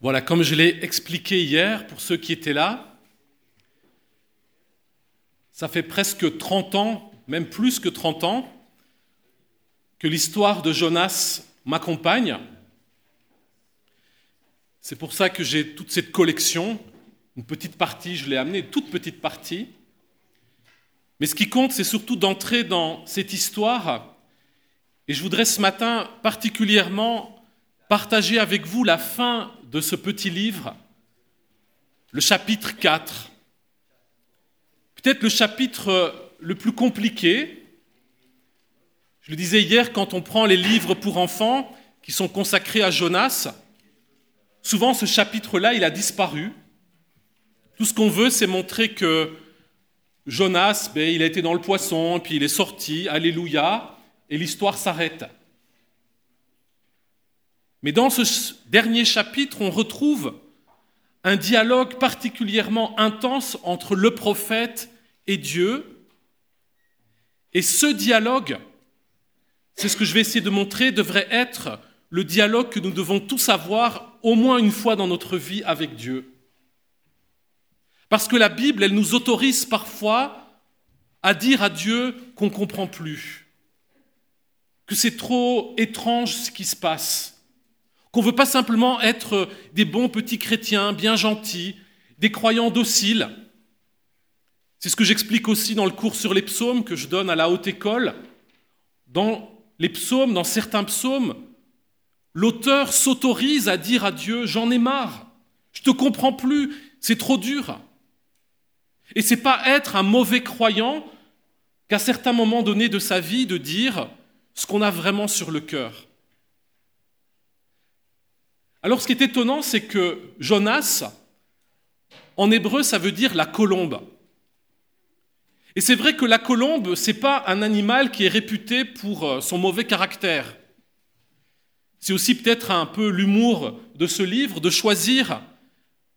Voilà, comme je l'ai expliqué hier pour ceux qui étaient là, ça fait presque 30 ans, même plus que 30 ans, que l'histoire de Jonas m'accompagne. C'est pour ça que j'ai toute cette collection. Une petite partie, je l'ai amenée, toute petite partie. Mais ce qui compte, c'est surtout d'entrer dans cette histoire. Et je voudrais ce matin particulièrement partager avec vous la fin de ce petit livre, le chapitre 4. Peut-être le chapitre le plus compliqué. Je le disais hier, quand on prend les livres pour enfants qui sont consacrés à Jonas, souvent ce chapitre-là, il a disparu. Tout ce qu'on veut, c'est montrer que Jonas, ben, il a été dans le poisson, puis il est sorti, alléluia, et l'histoire s'arrête. Mais dans ce dernier chapitre, on retrouve un dialogue particulièrement intense entre le prophète et Dieu. Et ce dialogue, c'est ce que je vais essayer de montrer, devrait être le dialogue que nous devons tous avoir au moins une fois dans notre vie avec Dieu. Parce que la Bible, elle nous autorise parfois à dire à Dieu qu'on ne comprend plus, que c'est trop étrange ce qui se passe, qu'on ne veut pas simplement être des bons petits chrétiens, bien gentils, des croyants dociles. C'est ce que j'explique aussi dans le cours sur les psaumes que je donne à la haute école. Dans les psaumes, dans certains psaumes, l'auteur s'autorise à dire à Dieu J'en ai marre, je ne te comprends plus, c'est trop dur. Et ce n'est pas être un mauvais croyant qu'à certains moments donnés de sa vie de dire ce qu'on a vraiment sur le cœur. Alors ce qui est étonnant, c'est que Jonas, en hébreu, ça veut dire la colombe. Et c'est vrai que la colombe, ce n'est pas un animal qui est réputé pour euh, son mauvais caractère. C'est aussi peut-être un peu l'humour de ce livre de choisir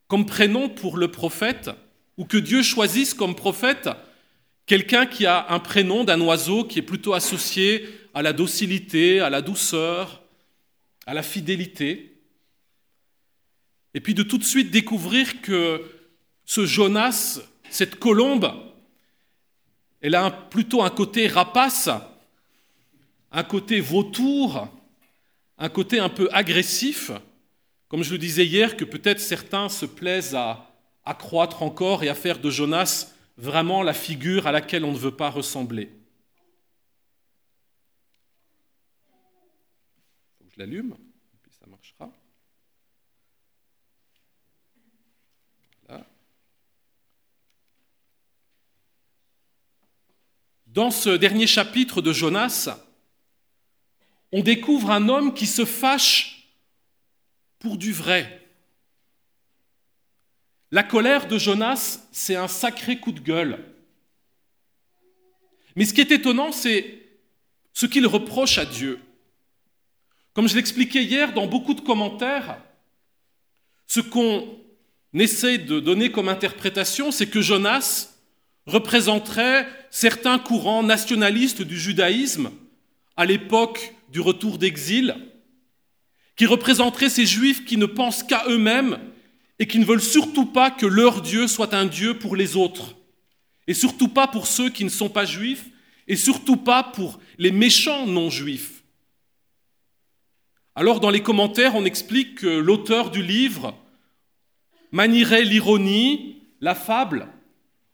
comme prénom pour le prophète, ou que Dieu choisisse comme prophète quelqu'un qui a un prénom d'un oiseau qui est plutôt associé à la docilité, à la douceur, à la fidélité. Et puis de tout de suite découvrir que ce Jonas, cette colombe, elle a plutôt un côté rapace, un côté vautour, un côté un peu agressif, comme je le disais hier, que peut-être certains se plaisent à, accroître encore et à faire de Jonas vraiment la figure à laquelle on ne veut pas ressembler. Je l'allume. Dans ce dernier chapitre de Jonas, on découvre un homme qui se fâche pour du vrai. La colère de Jonas, c'est un sacré coup de gueule. Mais ce qui est étonnant, c'est ce qu'il reproche à Dieu. Comme je l'expliquais hier dans beaucoup de commentaires, ce qu'on essaie de donner comme interprétation, c'est que Jonas représenterait certains courants nationalistes du judaïsme à l'époque du retour d'exil, qui représenteraient ces juifs qui ne pensent qu'à eux-mêmes et qui ne veulent surtout pas que leur Dieu soit un Dieu pour les autres, et surtout pas pour ceux qui ne sont pas juifs, et surtout pas pour les méchants non-juifs. Alors dans les commentaires, on explique que l'auteur du livre manierait l'ironie, la fable,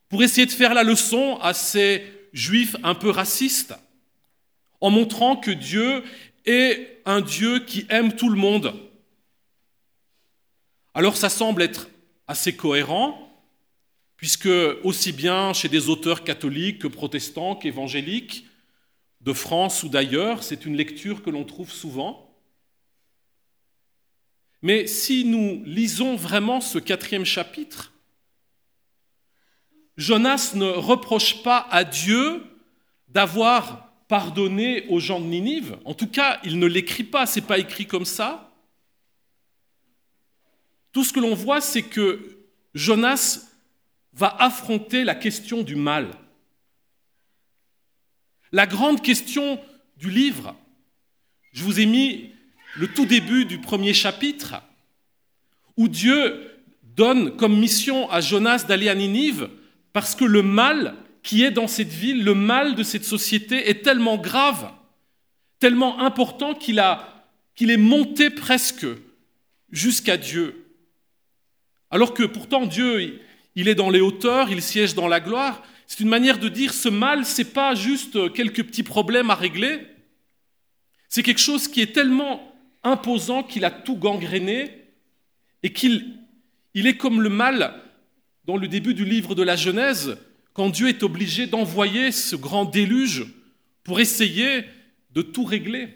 pour essayer de faire la leçon à ces juifs un peu racistes, en montrant que Dieu est un Dieu qui aime tout le monde. Alors ça semble être assez cohérent, puisque aussi bien chez des auteurs catholiques que protestants qu'évangéliques, de France ou d'ailleurs, c'est une lecture que l'on trouve souvent. Mais si nous lisons vraiment ce quatrième chapitre, Jonas ne reproche pas à Dieu d'avoir pardonné aux gens de Ninive. En tout cas, il ne l'écrit pas, c'est pas écrit comme ça. Tout ce que l'on voit, c'est que Jonas va affronter la question du mal. La grande question du livre, je vous ai mis le tout début du premier chapitre, où Dieu donne comme mission à Jonas d'aller à Ninive parce que le mal qui est dans cette ville, le mal de cette société est tellement grave, tellement important qu'il est monté presque jusqu'à Dieu. Alors que pourtant Dieu, il est dans les hauteurs, il siège dans la gloire. C'est une manière de dire ce mal, c'est pas juste quelques petits problèmes à régler. C'est quelque chose qui est tellement imposant qu'il a tout gangréné et qu'il il est comme le mal dans le début du livre de la Genèse, quand Dieu est obligé d'envoyer ce grand déluge pour essayer de tout régler.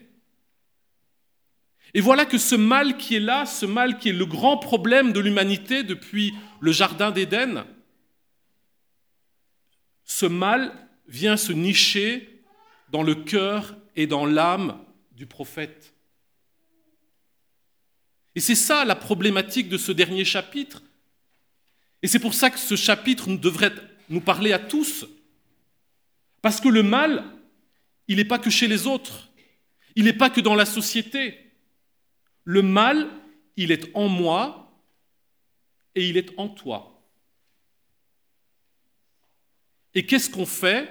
Et voilà que ce mal qui est là, ce mal qui est le grand problème de l'humanité depuis le Jardin d'Éden, ce mal vient se nicher dans le cœur et dans l'âme du prophète. Et c'est ça la problématique de ce dernier chapitre. Et c'est pour ça que ce chapitre devrait nous parler à tous. Parce que le mal, il n'est pas que chez les autres, il n'est pas que dans la société. Le mal, il est en moi et il est en toi. Et qu'est-ce qu'on fait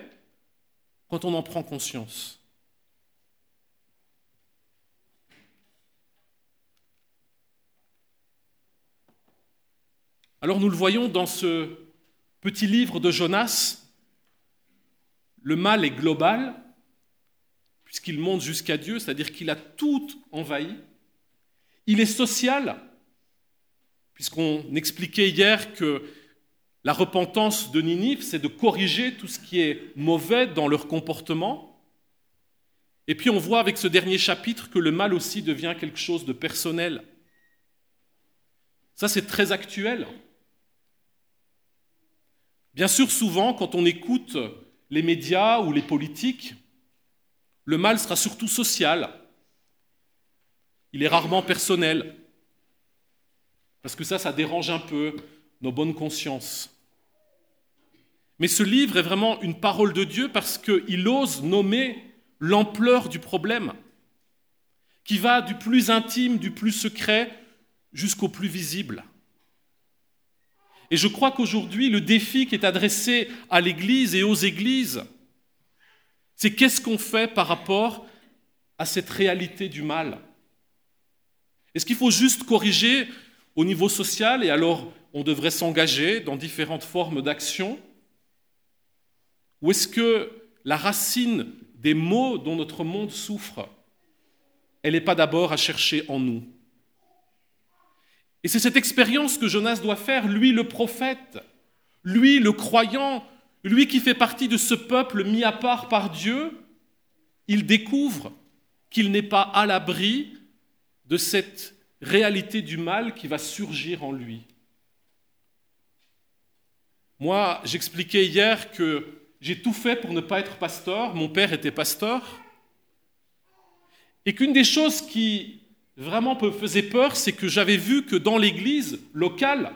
quand on en prend conscience? Alors nous le voyons dans ce petit livre de Jonas, le mal est global, puisqu'il monte jusqu'à Dieu, c'est-à-dire qu'il a tout envahi. Il est social, puisqu'on expliquait hier que la repentance de Ninive, c'est de corriger tout ce qui est mauvais dans leur comportement. Et puis on voit avec ce dernier chapitre que le mal aussi devient quelque chose de personnel. Ça, c'est très actuel. Bien sûr, souvent, quand on écoute les médias ou les politiques, le mal sera surtout social. Il est rarement personnel. Parce que ça, ça dérange un peu nos bonnes consciences. Mais ce livre est vraiment une parole de Dieu parce qu'il ose nommer l'ampleur du problème, qui va du plus intime, du plus secret, jusqu'au plus visible. Et je crois qu'aujourd'hui, le défi qui est adressé à l'Église et aux Églises, c'est qu'est-ce qu'on fait par rapport à cette réalité du mal? Est-ce qu'il faut juste corriger au niveau social et alors on devrait s'engager dans différentes formes d'action? Ou est-ce que la racine des maux dont notre monde souffre, elle n'est pas d'abord à chercher en nous? Et c'est cette expérience que Jonas doit faire, lui le prophète, lui le croyant, lui qui fait partie de ce peuple mis à part par Dieu, il découvre qu'il n'est pas à l'abri de cette réalité du mal qui va surgir en lui. Moi, j'expliquais hier que j'ai tout fait pour ne pas être pasteur, mon père était pasteur, et qu'une des choses qui vraiment me faisait peur, c'est que j'avais vu que dans l'église locale,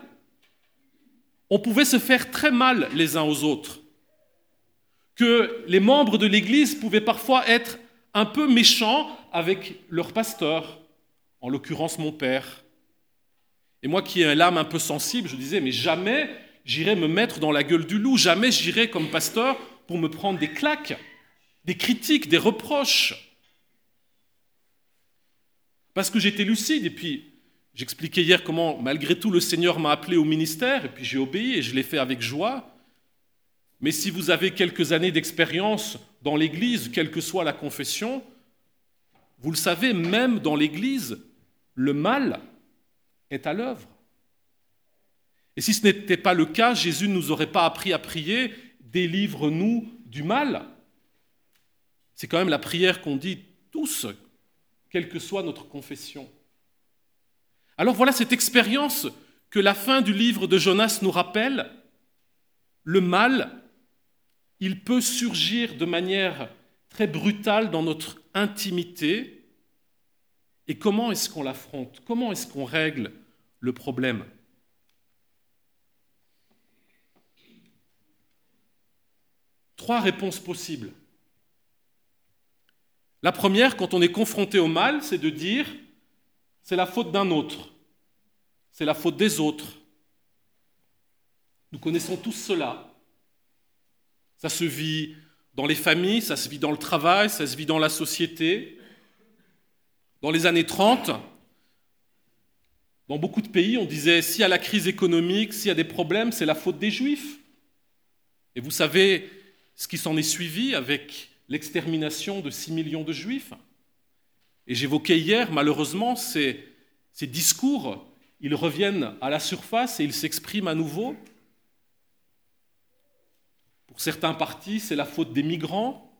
on pouvait se faire très mal les uns aux autres, que les membres de l'église pouvaient parfois être un peu méchants avec leur pasteur, en l'occurrence mon père. Et moi qui ai l'âme un peu sensible, je disais, mais jamais j'irai me mettre dans la gueule du loup, jamais j'irai comme pasteur pour me prendre des claques, des critiques, des reproches. Parce que j'étais lucide, et puis j'expliquais hier comment, malgré tout, le Seigneur m'a appelé au ministère, et puis j'ai obéi, et je l'ai fait avec joie. Mais si vous avez quelques années d'expérience dans l'Église, quelle que soit la confession, vous le savez, même dans l'Église, le mal est à l'œuvre. Et si ce n'était pas le cas, Jésus ne nous aurait pas appris à prier Délivre-nous du mal. C'est quand même la prière qu'on dit tous, quelle que soit notre confession. Alors voilà cette expérience que la fin du livre de Jonas nous rappelle. Le mal, il peut surgir de manière très brutale dans notre intimité, et comment est-ce qu'on l'affronte? Comment est-ce qu'on règle le problème? Trois réponses possibles. La première, quand on est confronté au mal, c'est de dire c'est la faute d'un autre. c'est la faute des autres. Nous connaissons tous cela. Ça se vit dans les familles, ça se vit dans le travail, ça se vit dans la société. Dans les années 30, dans beaucoup de pays, on disait s'il y a la crise économique, s'il y a des problèmes, c'est la faute des juifs. Et vous savez ce qui s'en est suivi avec l'extermination de 6 millions de juifs. Et j'évoquais hier, malheureusement, ces, discours, ils reviennent à la surface et ils s'expriment à nouveau. Pour certains partis, c'est la faute des migrants.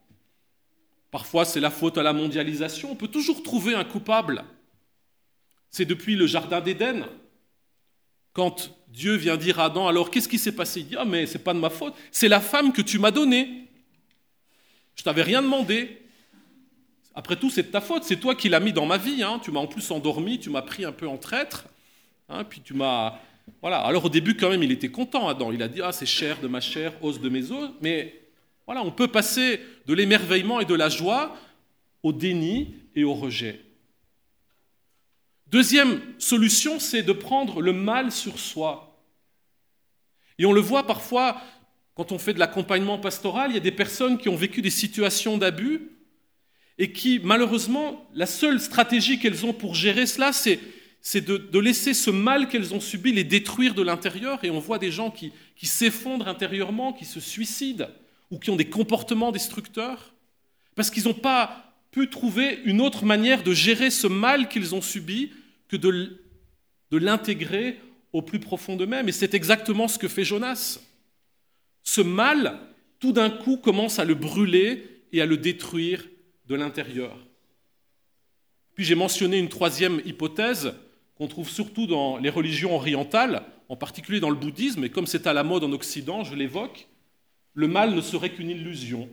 Parfois, c'est la faute à la mondialisation. On peut toujours trouver un coupable. C'est depuis le Jardin d'Éden. Quand Dieu vient dire à Adam, alors qu'est-ce qui s'est passé? Il dit, ah mais c'est pas de ma faute, c'est la femme que tu m'as donnée. Je t'avais rien demandé. Après tout, c'est de ta faute, c'est toi qui l'as mis dans ma vie. Hein. Tu m'as en plus endormi, tu m'as pris un peu en traître, hein. puis tu m'as... Voilà. Alors au début, quand même, il était content, Adam. Il a dit, ah c'est chair de ma chair, os de mes os. Mais voilà, on peut passer de l'émerveillement et de la joie au déni et au rejet. Deuxième solution, c'est de prendre le mal sur soi. Et on le voit parfois quand on fait de l'accompagnement pastoral, il y a des personnes qui ont vécu des situations d'abus et qui, malheureusement, la seule stratégie qu'elles ont pour gérer cela, c'est, de, laisser ce mal qu'elles ont subi les détruire de l'intérieur. Et on voit des gens qui s'effondrent intérieurement, qui se suicident ou qui ont des comportements destructeurs parce qu'ils n'ont pas pu trouver une autre manière de gérer ce mal qu'ils ont subi que de, de l'intégrer au plus profond d'eux-mêmes. Et c'est exactement ce que fait Jonas. Ce mal, tout d'un coup, commence à le brûler et à le détruire de l'intérieur. Puis j'ai mentionné une troisième hypothèse qu'on trouve surtout dans les religions orientales, en particulier dans le bouddhisme, et comme c'est à la mode en Occident, je l'évoque, le mal ne serait qu'une illusion.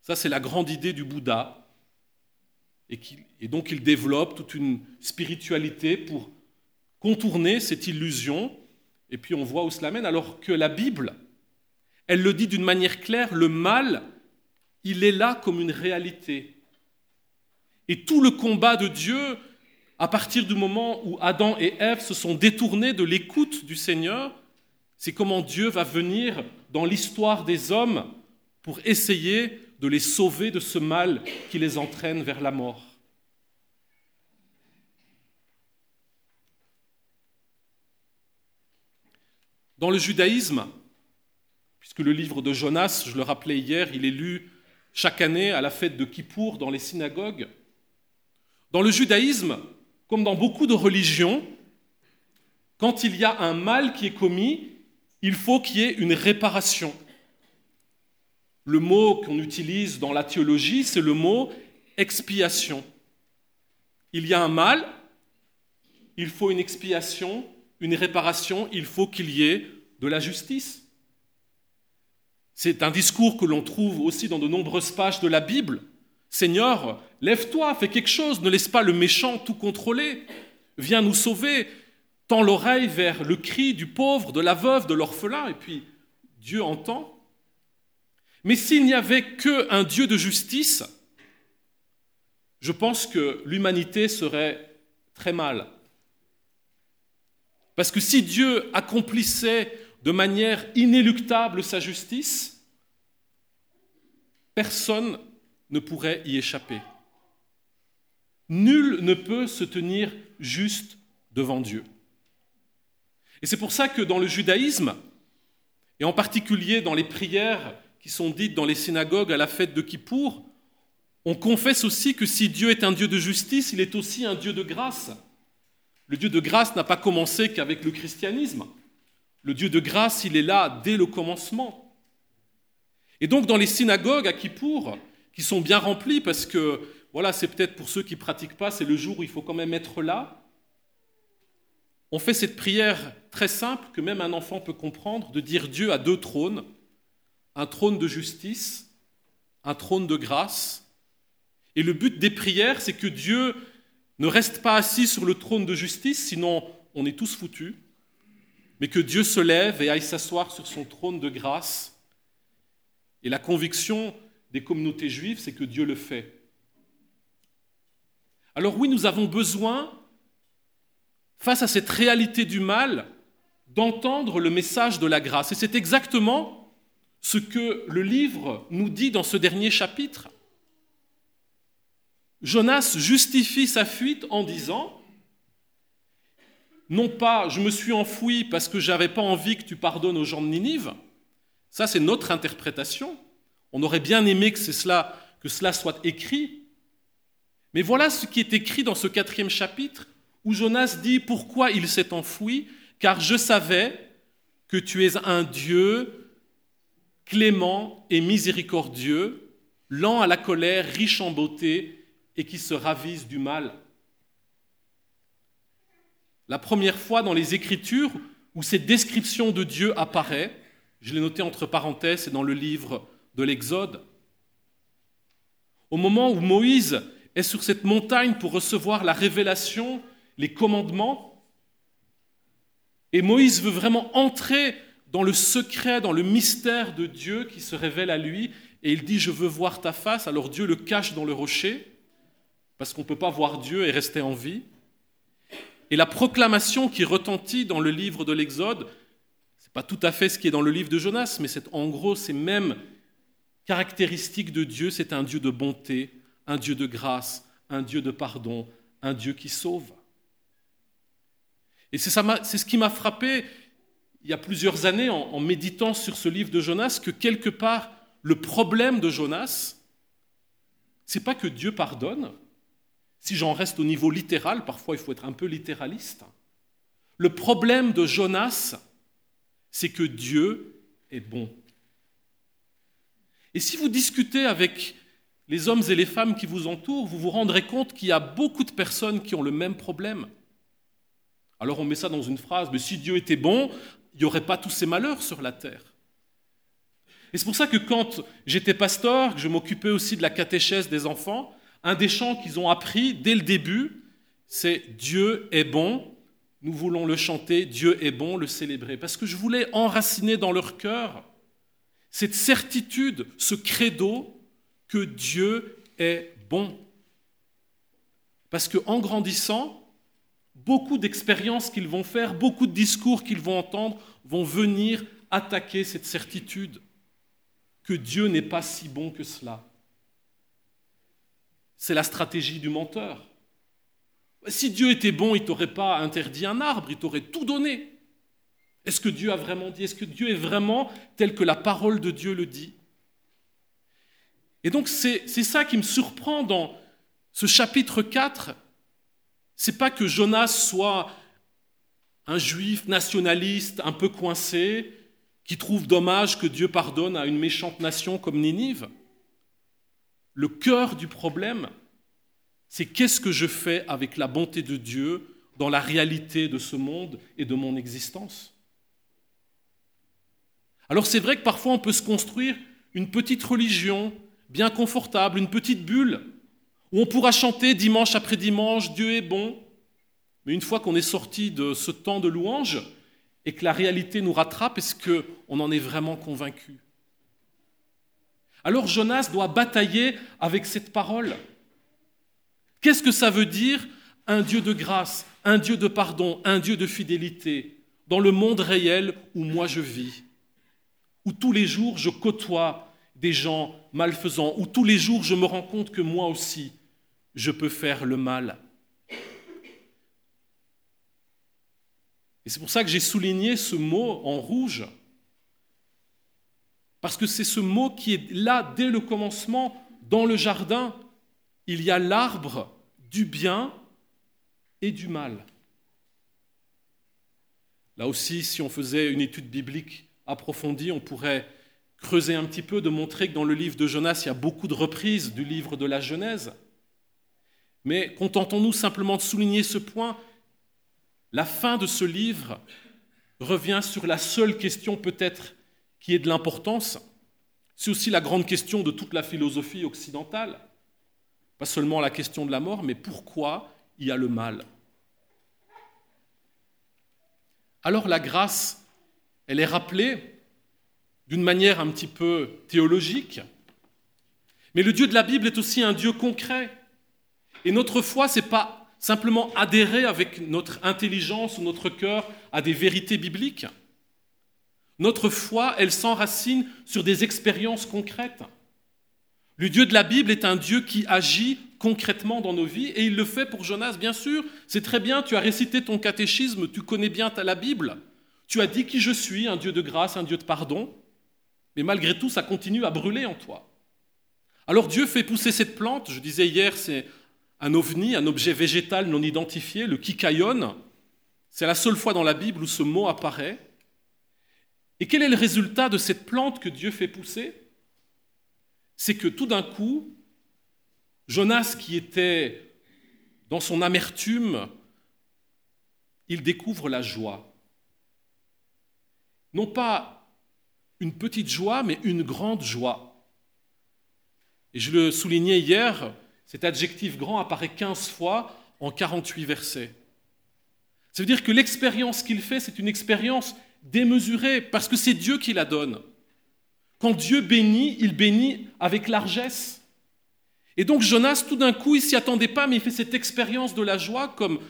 Ça, c'est la grande idée du Bouddha. Et, donc, il développe toute une spiritualité pour contourner cette illusion. Et puis, on voit où cela mène, alors que la Bible, elle le dit d'une manière claire, le mal, il est là comme une réalité. Et tout le combat de Dieu, à partir du moment où Adam et Ève se sont détournés de l'écoute du Seigneur, c'est comment Dieu va venir dans l'histoire des hommes pour essayer de les sauver de ce mal qui les entraîne vers la mort. Dans le judaïsme, puisque le livre de Jonas, je le rappelais hier, il est lu chaque année à la fête de Kippour dans les synagogues, dans le judaïsme, comme dans beaucoup de religions, quand il y a un mal qui est commis, il faut qu'il y ait une réparation. Le mot qu'on utilise dans la théologie, c'est le mot expiation. Il y a un mal, il faut une expiation, une réparation, il faut qu'il y ait de la justice. C'est un discours que l'on trouve aussi dans de nombreuses pages de la Bible. Seigneur, lève-toi, fais quelque chose, ne laisse pas le méchant tout contrôler, viens nous sauver, tend l'oreille vers le cri du pauvre, de la veuve, de l'orphelin, et puis Dieu entend. Mais s'il n'y avait qu'un Dieu de justice, je pense que l'humanité serait très mal. Parce que si Dieu accomplissait de manière inéluctable sa justice, personne ne pourrait y échapper. Nul ne peut se tenir juste devant Dieu. Et c'est pour ça que dans le judaïsme, et en particulier dans les prières qui sont dites dans les synagogues à la fête de Kippour, on confesse aussi que si Dieu est un Dieu de justice, il est aussi un Dieu de grâce. Le Dieu de grâce n'a pas commencé qu'avec le christianisme. Le Dieu de grâce, il est là dès le commencement. Et donc dans les synagogues à Kippour, qui sont bien remplies parce que, voilà, c'est peut-être pour ceux qui ne pratiquent pas, c'est le jour où il faut quand même être là, on fait cette prière très simple que même un enfant peut comprendre, de dire Dieu a deux trônes, un trône de justice, un trône de grâce. Et le but des prières, c'est que Dieu ne reste pas assis sur le trône de justice, sinon on est tous foutus, mais que Dieu se lève et aille s'asseoir sur son trône de grâce. Et la conviction des communautés juives, c'est que Dieu le fait. Alors oui, nous avons besoin face à cette réalité du mal, d'entendre le message de la grâce. Et c'est exactement ce que le livre nous dit dans ce dernier chapitre. Jonas justifie sa fuite en disant, non pas je me suis enfoui parce que j'avais pas envie que tu pardonnes aux gens de Ninive, ça c'est notre interprétation, on aurait bien aimé que, cela, que cela soit écrit, mais voilà ce qui est écrit dans ce quatrième chapitre, où Jonas dit pourquoi il s'est enfoui, car je savais que tu es un Dieu clément et miséricordieux, lent à la colère, riche en beauté, et qui se ravise du mal. La première fois dans les Écritures où cette description de Dieu apparaît, je l'ai noté entre parenthèses, c'est dans le livre de l'Exode. Au moment où Moïse est sur cette montagne pour recevoir la révélation, les commandements, et Moïse veut vraiment entrer dans le secret, dans le mystère de Dieu qui se révèle à lui, et il dit, je veux voir ta face, alors Dieu le cache dans le rocher, parce qu'on ne peut pas voir Dieu et rester en vie. Et la proclamation qui retentit dans le livre de l'Exode, ce n'est pas tout à fait ce qui est dans le livre de Jonas, mais c'est en gros ces mêmes caractéristiques de Dieu, c'est un Dieu de bonté, un Dieu de grâce, un Dieu de pardon, un Dieu qui sauve. Et c'est ce qui m'a frappé il y a plusieurs années en, méditant sur ce livre de Jonas, que quelque part, le problème de Jonas, c'est pas que Dieu pardonne. Si j'en reste au niveau littéral, parfois il faut être un peu littéraliste. Le problème de Jonas, c'est que Dieu est bon. Et si vous discutez avec les hommes et les femmes qui vous entourent, vous vous rendrez compte qu'il y a beaucoup de personnes qui ont le même problème. Alors on met ça dans une phrase, mais si Dieu était bon, il n'y aurait pas tous ces malheurs sur la terre. Et c'est pour ça que quand j'étais pasteur, que je m'occupais aussi de la catéchèse des enfants, un des chants qu'ils ont appris dès le début, c'est Dieu est bon, nous voulons le chanter, Dieu est bon, le célébrer. Parce que je voulais enraciner dans leur cœur cette certitude, ce credo que Dieu est bon. Parce qu'en grandissant, beaucoup d'expériences qu'ils vont faire, beaucoup de discours qu'ils vont entendre vont venir attaquer cette certitude que Dieu n'est pas si bon que cela. C'est la stratégie du menteur. Si Dieu était bon, il t'aurait pas interdit un arbre, il t'aurait tout donné. Est-ce que Dieu a vraiment dit? Est-ce que Dieu est vraiment tel que la parole de Dieu le dit? Et donc c'est ça qui me surprend dans ce chapitre 4, c'est pas que Jonas soit un juif nationaliste un peu coincé qui trouve dommage que Dieu pardonne à une méchante nation comme Ninive. Le cœur du problème, c'est qu'est-ce que je fais avec la bonté de Dieu dans la réalité de ce monde et de mon existence? Alors c'est vrai que parfois on peut se construire une petite religion bien confortable, une petite bulle, où on pourra chanter dimanche après dimanche, Dieu est bon. Mais une fois qu'on est sorti de ce temps de louange et que la réalité nous rattrape, est-ce qu'on en est vraiment convaincu? Alors Jonas doit batailler avec cette parole. Qu'est-ce que ça veut dire un Dieu de grâce, un Dieu de pardon, un Dieu de fidélité dans le monde réel où moi je vis, où tous les jours je côtoie des gens malfaisants, où tous les jours je me rends compte que moi aussi, je peux faire le mal. Et c'est pour ça que j'ai souligné ce mot en rouge, parce que c'est ce mot qui est là dès le commencement dans le jardin. Il y a l'arbre du bien et du mal. Là aussi, si on faisait une étude biblique approfondie, on pourrait creuser un petit peu, de montrer que dans le livre de Jonas, il y a beaucoup de reprises du livre de la Genèse. Mais contentons-nous simplement de souligner ce point. La fin de ce livre revient sur la seule question peut-être qui est de l'importance. C'est aussi la grande question de toute la philosophie occidentale. Pas seulement la question de la mort, mais pourquoi il y a le mal. Alors la grâce, elle est rappelée d'une manière un petit peu théologique, mais le Dieu de la Bible est aussi un Dieu concret. Et notre foi, ce n'est pas simplement adhérer avec notre intelligence ou notre cœur à des vérités bibliques. Notre foi, elle s'enracine sur des expériences concrètes. Le Dieu de la Bible est un Dieu qui agit concrètement dans nos vies et il le fait pour Jonas, bien sûr. C'est très bien, tu as récité ton catéchisme, tu connais bien la Bible. Tu as dit qui je suis, un Dieu de grâce, un Dieu de pardon. Mais malgré tout, ça continue à brûler en toi. Alors Dieu fait pousser cette plante, je disais hier, c'est un ovni, un objet végétal non identifié, le kikayon. C'est la seule fois dans la Bible où ce mot apparaît. Et quel est le résultat de cette plante que Dieu fait pousser? C'est que tout d'un coup, Jonas, qui était dans son amertume, il découvre la joie. Non pas une petite joie, mais une grande joie. Et je le soulignais hier, cet adjectif grand apparaît 15 fois en 48 versets. Ça veut dire que l'expérience qu'il fait, c'est une expérience démesurée, parce que c'est Dieu qui la donne. Quand Dieu bénit, il bénit avec largesse. Et donc Jonas, tout d'un coup, il s'y attendait pas, mais il fait cette expérience de la joie, comme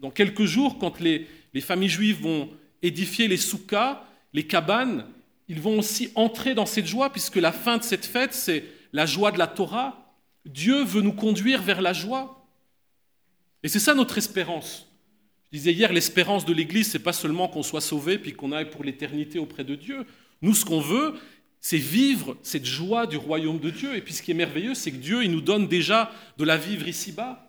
dans quelques jours, quand les, les familles juives vont édifier les soukas, les cabanes, ils vont aussi entrer dans cette joie, puisque la fin de cette fête, c'est la joie de la Torah, Dieu veut nous conduire vers la joie. Et c'est ça notre espérance. Je disais hier, l'espérance de l'Église, c'est pas seulement qu'on soit sauvé puis qu'on aille pour l'éternité auprès de Dieu. Nous, ce qu'on veut, c'est vivre cette joie du royaume de Dieu. Et puis ce qui est merveilleux, c'est que Dieu, il nous donne déjà de la vivre ici-bas.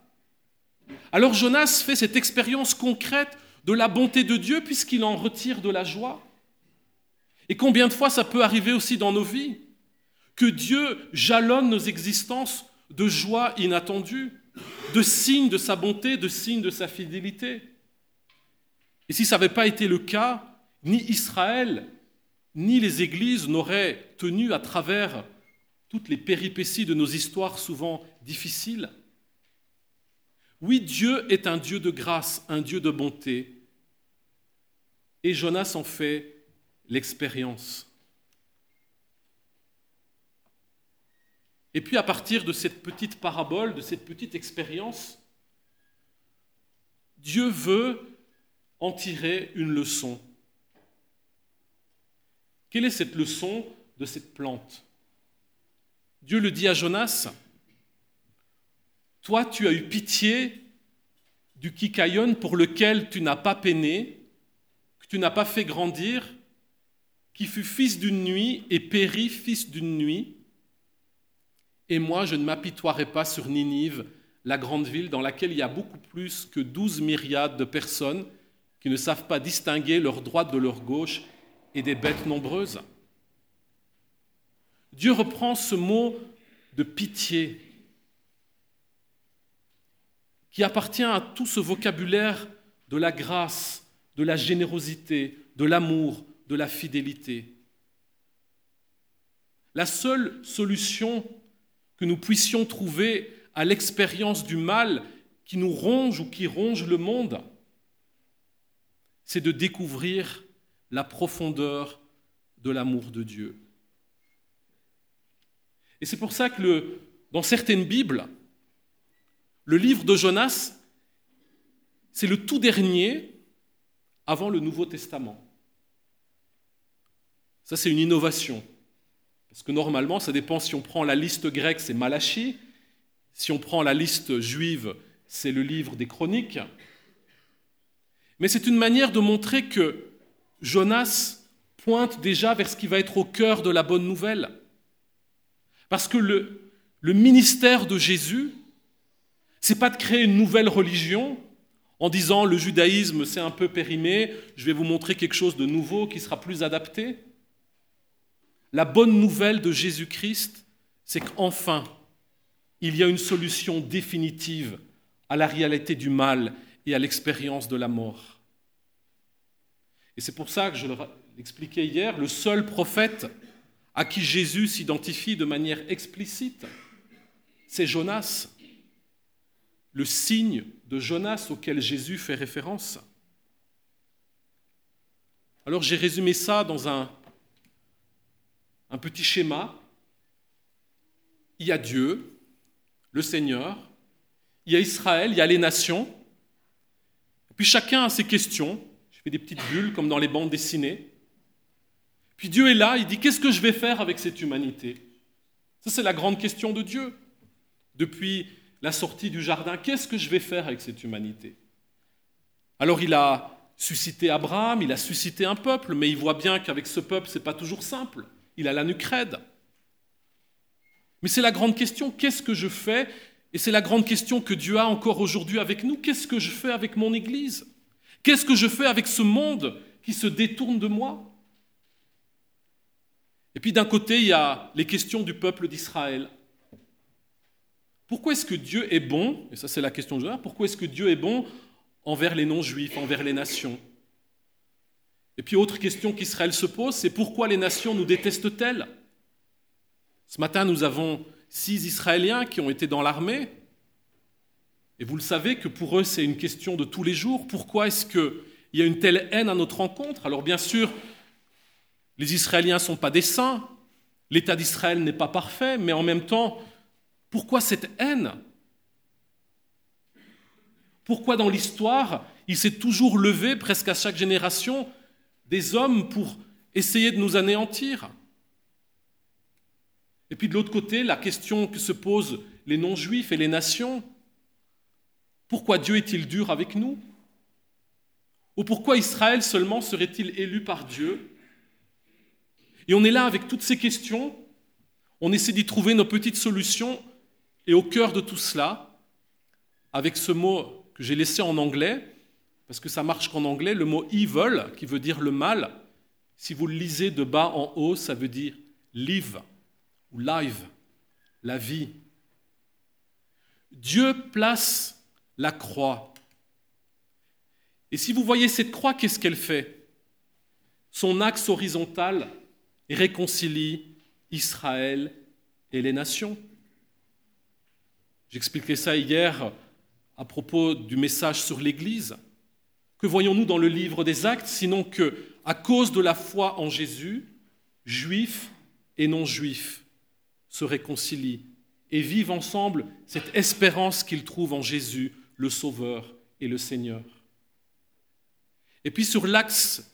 Alors Jonas fait cette expérience concrète de la bonté de Dieu puisqu'il en retire de la joie. Et combien de fois ça peut arriver aussi dans nos vies Que Dieu jalonne nos existences de joie inattendue, de signes de sa bonté, de signes de sa fidélité. Et si ça n'avait pas été le cas, ni Israël, ni les églises n'auraient tenu à travers toutes les péripéties de nos histoires souvent difficiles. Oui, Dieu est un Dieu de grâce, un Dieu de bonté, et Jonas en fait l'expérience. Et puis à partir de cette petite parabole, de cette petite expérience, Dieu veut en tirer une leçon. Quelle est cette leçon de cette plante? Dieu le dit à Jonas, Toi tu as eu pitié du kikayon pour lequel tu n'as pas peiné, que tu n'as pas fait grandir, qui fut fils d'une nuit et périt fils d'une nuit. Et moi, je ne m'apitoierai pas sur Ninive, la grande ville dans laquelle il y a beaucoup plus que douze myriades de personnes qui ne savent pas distinguer leur droite de leur gauche et des bêtes nombreuses. Dieu reprend ce mot de pitié qui appartient à tout ce vocabulaire de la grâce, de la générosité, de l'amour, de la fidélité. La seule solution que nous puissions trouver à l'expérience du mal qui nous ronge ou qui ronge le monde, c'est de découvrir la profondeur de l'amour de Dieu. Et c'est pour ça que dans certaines Bibles, le livre de Jonas, c'est le tout dernier avant le Nouveau Testament. Ça, c'est une innovation. Parce que normalement, ça dépend si on prend la liste grecque, c'est Malachie. Si on prend la liste juive, c'est le livre des chroniques. Mais c'est une manière de montrer que Jonas pointe déjà vers ce qui va être au cœur de la bonne nouvelle. Parce que le, le ministère de Jésus, c'est pas de créer une nouvelle religion en disant le judaïsme c'est un peu périmé, je vais vous montrer quelque chose de nouveau qui sera plus adapté. La bonne nouvelle de Jésus-Christ, c'est qu'enfin, il y a une solution définitive à la réalité du mal et à l'expérience de la mort. Et c'est pour ça que je l'expliquais hier, le seul prophète à qui Jésus s'identifie de manière explicite, c'est Jonas, le signe de Jonas auquel Jésus fait référence. Alors j'ai résumé ça dans un un petit schéma. Il y a Dieu, le Seigneur, il y a Israël, il y a les nations. Puis chacun a ses questions. Je fais des petites bulles comme dans les bandes dessinées. Puis Dieu est là, il dit qu'est-ce que je vais faire avec cette humanité? Ça c'est la grande question de Dieu. Depuis la sortie du jardin, qu'est-ce que je vais faire avec cette humanité? Alors il a suscité Abraham, il a suscité un peuple, mais il voit bien qu'avec ce peuple, ce n'est pas toujours simple. Il a la nuque raide. Mais c'est la grande question, qu'est-ce que je fais Et c'est la grande question que Dieu a encore aujourd'hui avec nous. Qu'est-ce que je fais avec mon Église? Qu'est-ce que je fais avec ce monde qui se détourne de moi? Et puis d'un côté, il y a les questions du peuple d'Israël. Pourquoi est-ce que Dieu est bon Et ça c'est la question de Joël. Pourquoi est-ce que Dieu est bon envers les non-juifs, envers les nations? Et puis autre question qu'Israël se pose, c'est pourquoi les nations nous détestent-elles? Ce matin, nous avons six Israéliens qui ont été dans l'armée. Et vous le savez que pour eux, c'est une question de tous les jours. Pourquoi est-ce qu'il y a une telle haine à notre rencontre? Alors bien sûr, les Israéliens ne sont pas des saints, l'État d'Israël n'est pas parfait, mais en même temps, pourquoi cette haine? Pourquoi dans l'histoire, il s'est toujours levé, presque à chaque génération, des hommes pour essayer de nous anéantir? Et puis de l'autre côté, la question que se posent les non-juifs et les nations, pourquoi Dieu est-il dur avec nous? Ou pourquoi Israël seulement serait-il élu par Dieu? Et on est là avec toutes ces questions, on essaie d'y trouver nos petites solutions, et au cœur de tout cela, avec ce mot que j'ai laissé en anglais, parce que ça marche qu'en anglais, le mot evil, qui veut dire le mal, si vous le lisez de bas en haut, ça veut dire live live, la vie. Dieu place la croix. Et si vous voyez cette croix, qu'est-ce qu'elle fait? Son axe horizontal réconcilie Israël et les nations. J'expliquais ça hier à propos du message sur l'Église. Que voyons-nous dans le livre des Actes, sinon que, à cause de la foi en Jésus, juifs et non-juifs se réconcilient et vivent ensemble cette espérance qu'ils trouvent en Jésus, le Sauveur et le Seigneur. Et puis sur l'axe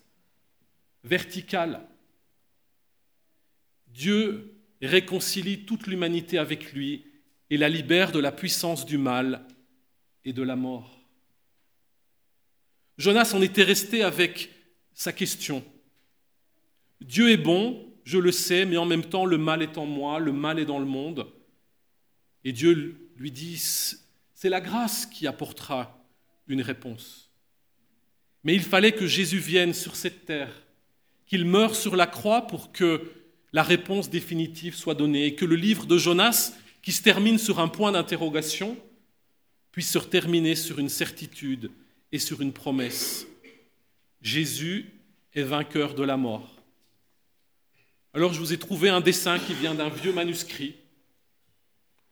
vertical, Dieu réconcilie toute l'humanité avec lui et la libère de la puissance du mal et de la mort. Jonas en était resté avec sa question. Dieu est bon, je le sais, mais en même temps le mal est en moi, le mal est dans le monde. Et Dieu lui dit, c'est la grâce qui apportera une réponse. Mais il fallait que Jésus vienne sur cette terre, qu'il meure sur la croix pour que la réponse définitive soit donnée et que le livre de Jonas qui se termine sur un point d'interrogation, puisse se terminer sur une certitude et sur une promesse. Jésus est vainqueur de la mort. Alors je vous ai trouvé un dessin qui vient d'un vieux manuscrit,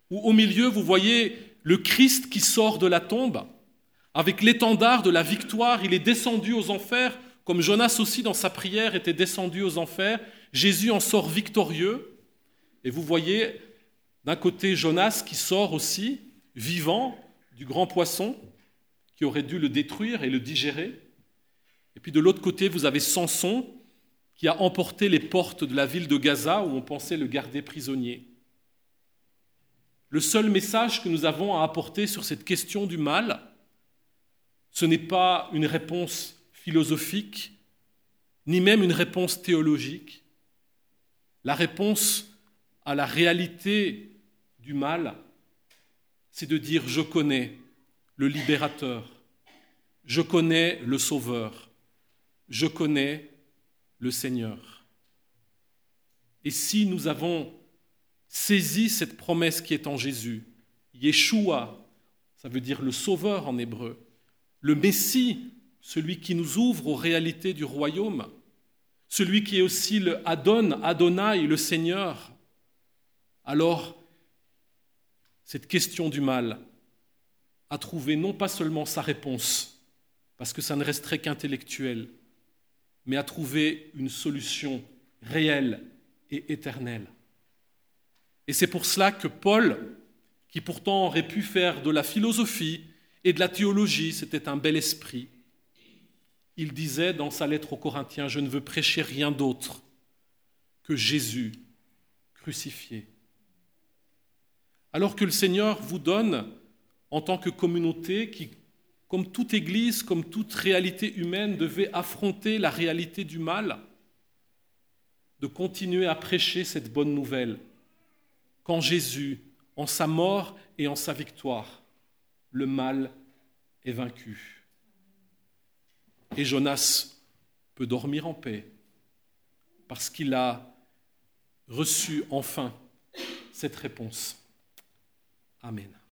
où au milieu vous voyez le Christ qui sort de la tombe, avec l'étendard de la victoire, il est descendu aux enfers, comme Jonas aussi dans sa prière était descendu aux enfers, Jésus en sort victorieux, et vous voyez d'un côté, Jonas qui sort aussi, vivant, du grand poisson, qui aurait dû le détruire et le digérer. Et puis de l'autre côté, vous avez Samson, qui a emporté les portes de la ville de Gaza, où on pensait le garder prisonnier. Le seul message que nous avons à apporter sur cette question du mal, ce n'est pas une réponse philosophique, ni même une réponse théologique. La réponse à la réalité du mal, c'est de dire je connais le libérateur, je connais le sauveur, je connais le Seigneur. Et si nous avons saisi cette promesse qui est en Jésus, Yeshua, ça veut dire le sauveur en hébreu, le Messie, celui qui nous ouvre aux réalités du royaume, celui qui est aussi le Adon, Adonai, le Seigneur, alors cette question du mal a trouvé non pas seulement sa réponse, parce que ça ne resterait qu'intellectuel, mais a trouvé une solution réelle et éternelle. Et c'est pour cela que Paul, qui pourtant aurait pu faire de la philosophie et de la théologie, c'était un bel esprit, il disait dans sa lettre aux Corinthiens, je ne veux prêcher rien d'autre que Jésus crucifié. Alors que le Seigneur vous donne, en tant que communauté qui, comme toute Église, comme toute réalité humaine, devait affronter la réalité du mal, de continuer à prêcher cette bonne nouvelle, quand Jésus, en sa mort et en sa victoire, le mal est vaincu. Et Jonas peut dormir en paix parce qu'il a reçu enfin cette réponse. Amen.